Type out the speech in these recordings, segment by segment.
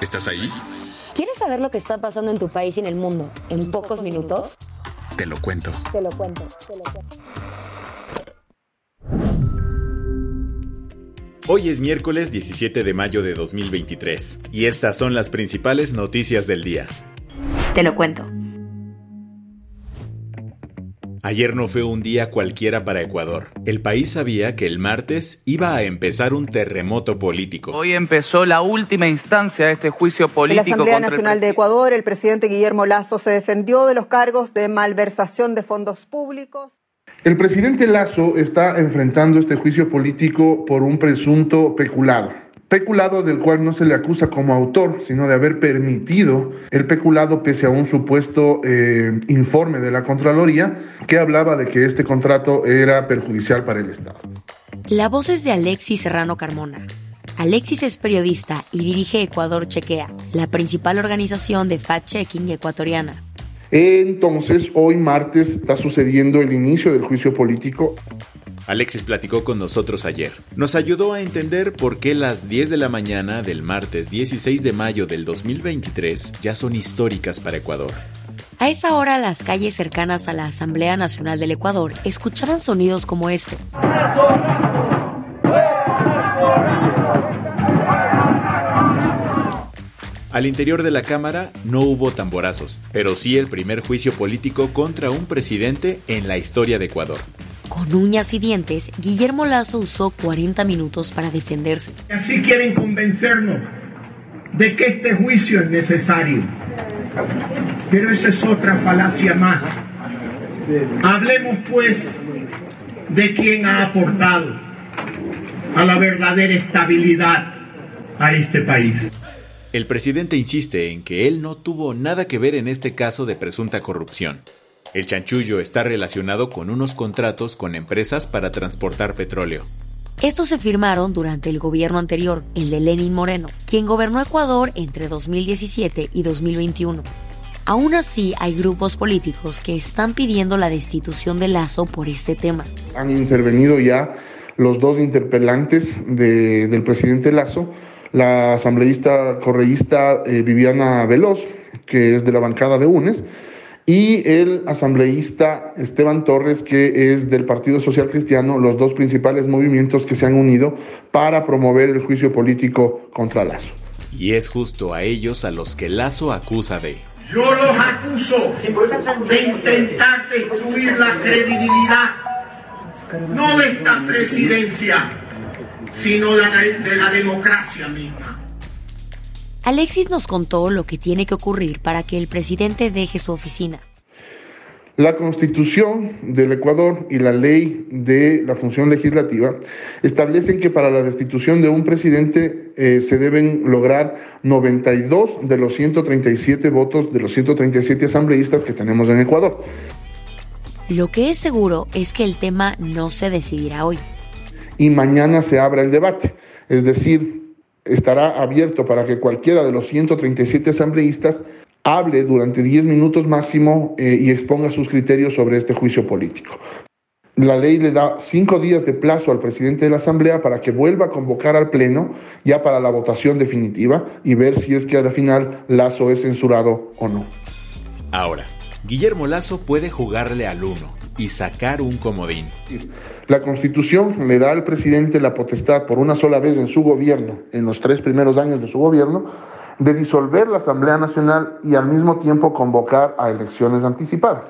¿Estás ahí? ¿Quieres saber lo que está pasando en tu país y en el mundo en pocos minutos? Te lo cuento. Te lo cuento, te lo cuento. Hoy es miércoles 17 de mayo de 2023 y estas son las principales noticias del día. Te lo cuento. Ayer no fue un día cualquiera para Ecuador. El país sabía que el martes iba a empezar un terremoto político. Hoy empezó la última instancia de este juicio En la político Asamblea contra el Nacional de Ecuador, el presidente Guillermo Lazo se defendió de los cargos de malversación de fondos públicos. El presidente Lazo está enfrentando este juicio político por un presunto peculado. Peculado del cual no se le acusa como autor, sino de haber permitido el peculado pese a un supuesto eh, informe de la Contraloría que hablaba de que este contrato era perjudicial para el Estado. La voz es de Alexis Serrano Carmona. Alexis es periodista y dirige Ecuador Chequea, la principal organización de fact-checking ecuatoriana. Entonces, hoy martes está sucediendo el inicio del juicio político. Alexis platicó con nosotros ayer. Nos ayudó a entender por qué las 10 de la mañana del martes 16 de mayo del 2023 ya son históricas para Ecuador. A esa hora, las calles cercanas a la Asamblea Nacional del Ecuador escuchaban sonidos como este. Al interior de la Cámara no hubo tamborazos, pero sí el primer juicio político contra un presidente en la historia de Ecuador. Con uñas y dientes, Guillermo Lazo usó 40 minutos para defenderse. Así quieren convencernos de que este juicio es necesario. Pero esa es otra falacia más. Hablemos pues de quien ha aportado a la verdadera estabilidad a este país. El presidente insiste en que él no tuvo nada que ver en este caso de presunta corrupción. El chanchullo está relacionado con unos contratos con empresas para transportar petróleo. Estos se firmaron durante el gobierno anterior, el de Lenin Moreno, quien gobernó Ecuador entre 2017 y 2021. Aún así, hay grupos políticos que están pidiendo la destitución de Lazo por este tema. Han intervenido ya los dos interpelantes de- del presidente Lazo, la asambleísta correísta eh, Viviana Veloz, que es de la bancada de UNES, y el asambleísta Esteban Torres, que es del Partido Social Cristiano, los dos principales movimientos que se han unido para promover el juicio político contra Lazo. Y es justo a ellos a los que Lazo acusa de Yo los acuso de intentar destruir la credibilidad, no de esta presidencia, sino de la, de la democracia misma. Alexis nos contó lo que tiene que ocurrir para que el presidente deje su oficina. La constitución del Ecuador y la ley de la función legislativa establecen que para la destitución de un presidente eh, se deben lograr 92 de los 137 votos de los 137 asambleístas que tenemos en Ecuador. Lo que es seguro es que el tema no se decidirá hoy. Y mañana se abra el debate, es decir, estará abierto para que cualquiera de los 137 asambleístas hable durante 10 minutos máximo eh, y exponga sus criterios sobre este juicio político. La ley le da cinco días de plazo al presidente de la Asamblea para que vuelva a convocar al Pleno ya para la votación definitiva y ver si es que al final Lazo es censurado o no. Ahora, Guillermo Lazo puede jugarle al uno y sacar un comodín. La Constitución le da al presidente la potestad por una sola vez en su gobierno, en los tres primeros años de su gobierno, de disolver la Asamblea Nacional y al mismo tiempo convocar a elecciones anticipadas.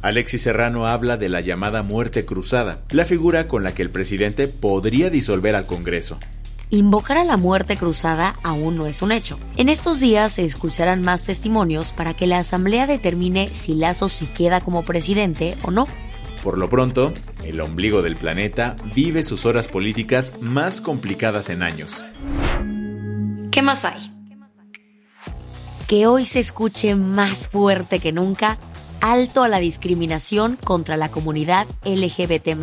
Alexis Serrano habla de la llamada muerte cruzada, la figura con la que el presidente podría disolver al Congreso. invocar a la muerte cruzada aún no es un hecho. En estos días se escucharán más testimonios para que la Asamblea determine si Lazo se queda como presidente o no. Por lo pronto, el ombligo del planeta vive sus horas políticas más complicadas en años. ¿Qué más hay? Que hoy se escuche más fuerte que nunca alto a la discriminación contra la comunidad LGBT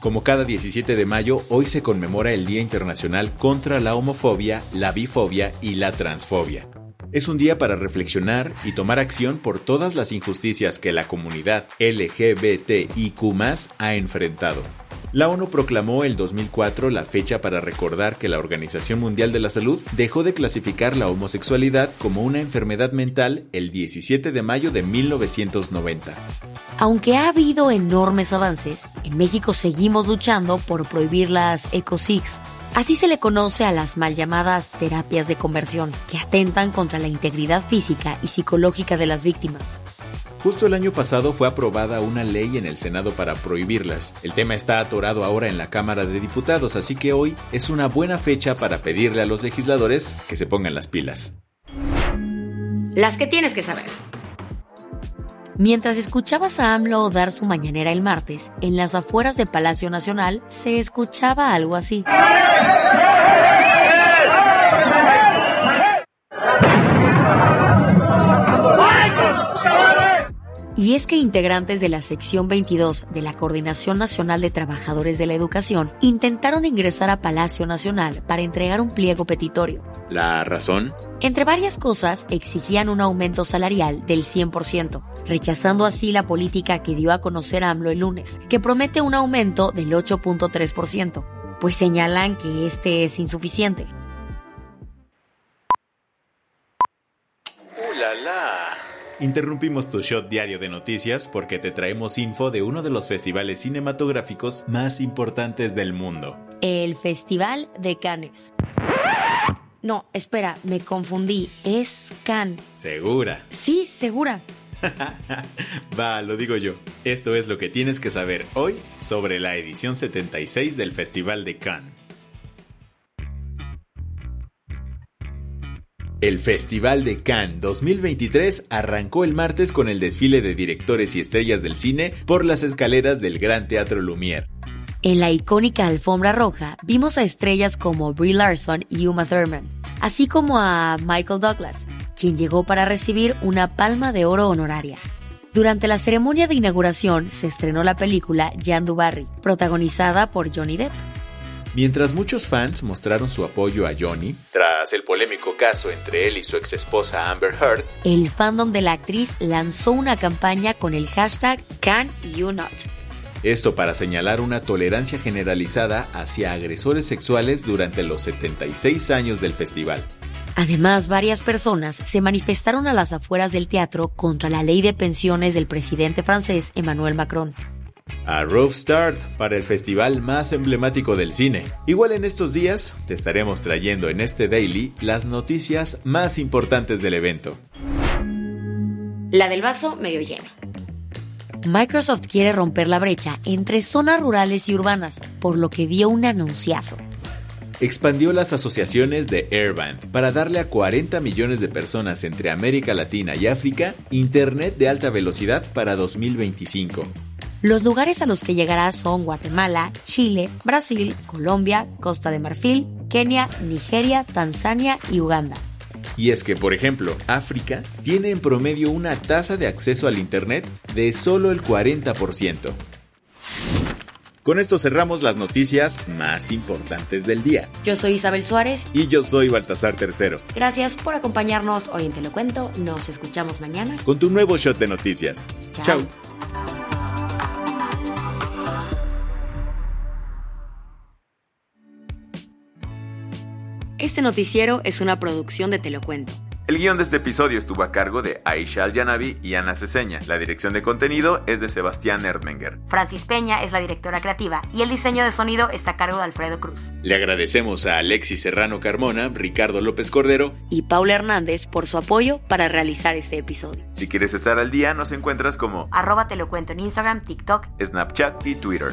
como cada 17 de mayo, hoy se conmemora el Día Internacional contra la Homofobia, la Bifobia y la Transfobia. Es un día para reflexionar y tomar acción por todas las injusticias que la comunidad LGBTIQ ha enfrentado. La ONU proclamó el 2004 la fecha para recordar que la Organización Mundial de la Salud dejó de clasificar la homosexualidad como una enfermedad mental el 17 de mayo de 1990. Aunque ha habido enormes avances, en México seguimos luchando por prohibir las ECOSIX. Así se le conoce a las mal llamadas terapias de conversión, que atentan contra la integridad física y psicológica de las víctimas. Justo el año pasado fue aprobada una ley en el Senado para prohibirlas. El tema está atorado ahora en la Cámara de Diputados, así que hoy es una buena fecha para pedirle a los legisladores que se pongan las pilas. Las que tienes que saber. Mientras escuchabas a AMLO dar su mañanera el martes, en las afueras de Palacio Nacional se escuchaba algo así. Y es que integrantes de la sección 22 de la Coordinación Nacional de Trabajadores de la Educación intentaron ingresar a Palacio Nacional para entregar un pliego petitorio. ¿La razón? Entre varias cosas, exigían un aumento salarial del 100%, rechazando así la política que dio a conocer AMLO el lunes, que promete un aumento del 8.3%, pues señalan que este es insuficiente. Interrumpimos tu shot diario de noticias porque te traemos info de uno de los festivales cinematográficos más importantes del mundo. El Festival de Cannes. No, espera, me confundí. Es Cannes. ¿Segura? Sí, segura. Va, lo digo yo. Esto es lo que tienes que saber hoy sobre la edición 76 del Festival de Cannes. El Festival de Cannes 2023 arrancó el martes con el desfile de directores y estrellas del cine por las escaleras del Gran Teatro Lumière. En la icónica alfombra roja vimos a estrellas como Brie Larson y Uma Thurman, así como a Michael Douglas, quien llegó para recibir una palma de oro honoraria. Durante la ceremonia de inauguración se estrenó la película Jan Barry, protagonizada por Johnny Depp. Mientras muchos fans mostraron su apoyo a Johnny, tras el polémico caso entre él y su ex esposa Amber Heard, el fandom de la actriz lanzó una campaña con el hashtag CanYouNot. Esto para señalar una tolerancia generalizada hacia agresores sexuales durante los 76 años del festival. Además, varias personas se manifestaron a las afueras del teatro contra la ley de pensiones del presidente francés Emmanuel Macron a Rough Start para el festival más emblemático del cine. Igual en estos días te estaremos trayendo en este daily las noticias más importantes del evento. La del vaso medio lleno. Microsoft quiere romper la brecha entre zonas rurales y urbanas, por lo que dio un anunciazo. Expandió las asociaciones de Airband para darle a 40 millones de personas entre América Latina y África Internet de alta velocidad para 2025. Los lugares a los que llegará son Guatemala, Chile, Brasil, Colombia, Costa de Marfil, Kenia, Nigeria, Tanzania y Uganda. Y es que, por ejemplo, África tiene en promedio una tasa de acceso al Internet de solo el 40%. Con esto cerramos las noticias más importantes del día. Yo soy Isabel Suárez. Y yo soy Baltasar Tercero. Gracias por acompañarnos hoy en Te lo Cuento. Nos escuchamos mañana. Con tu nuevo shot de noticias. Chao. Este noticiero es una producción de Te lo cuento. El guion de este episodio estuvo a cargo de Aisha Al-Yanabi y Ana Ceseña. La dirección de contenido es de Sebastián Erdmenger. Francis Peña es la directora creativa y el diseño de sonido está a cargo de Alfredo Cruz. Le agradecemos a Alexis Serrano Carmona, Ricardo López Cordero y Paula Hernández por su apoyo para realizar este episodio. Si quieres estar al día, nos encuentras como arroba te lo cuento en Instagram, TikTok, Snapchat y Twitter.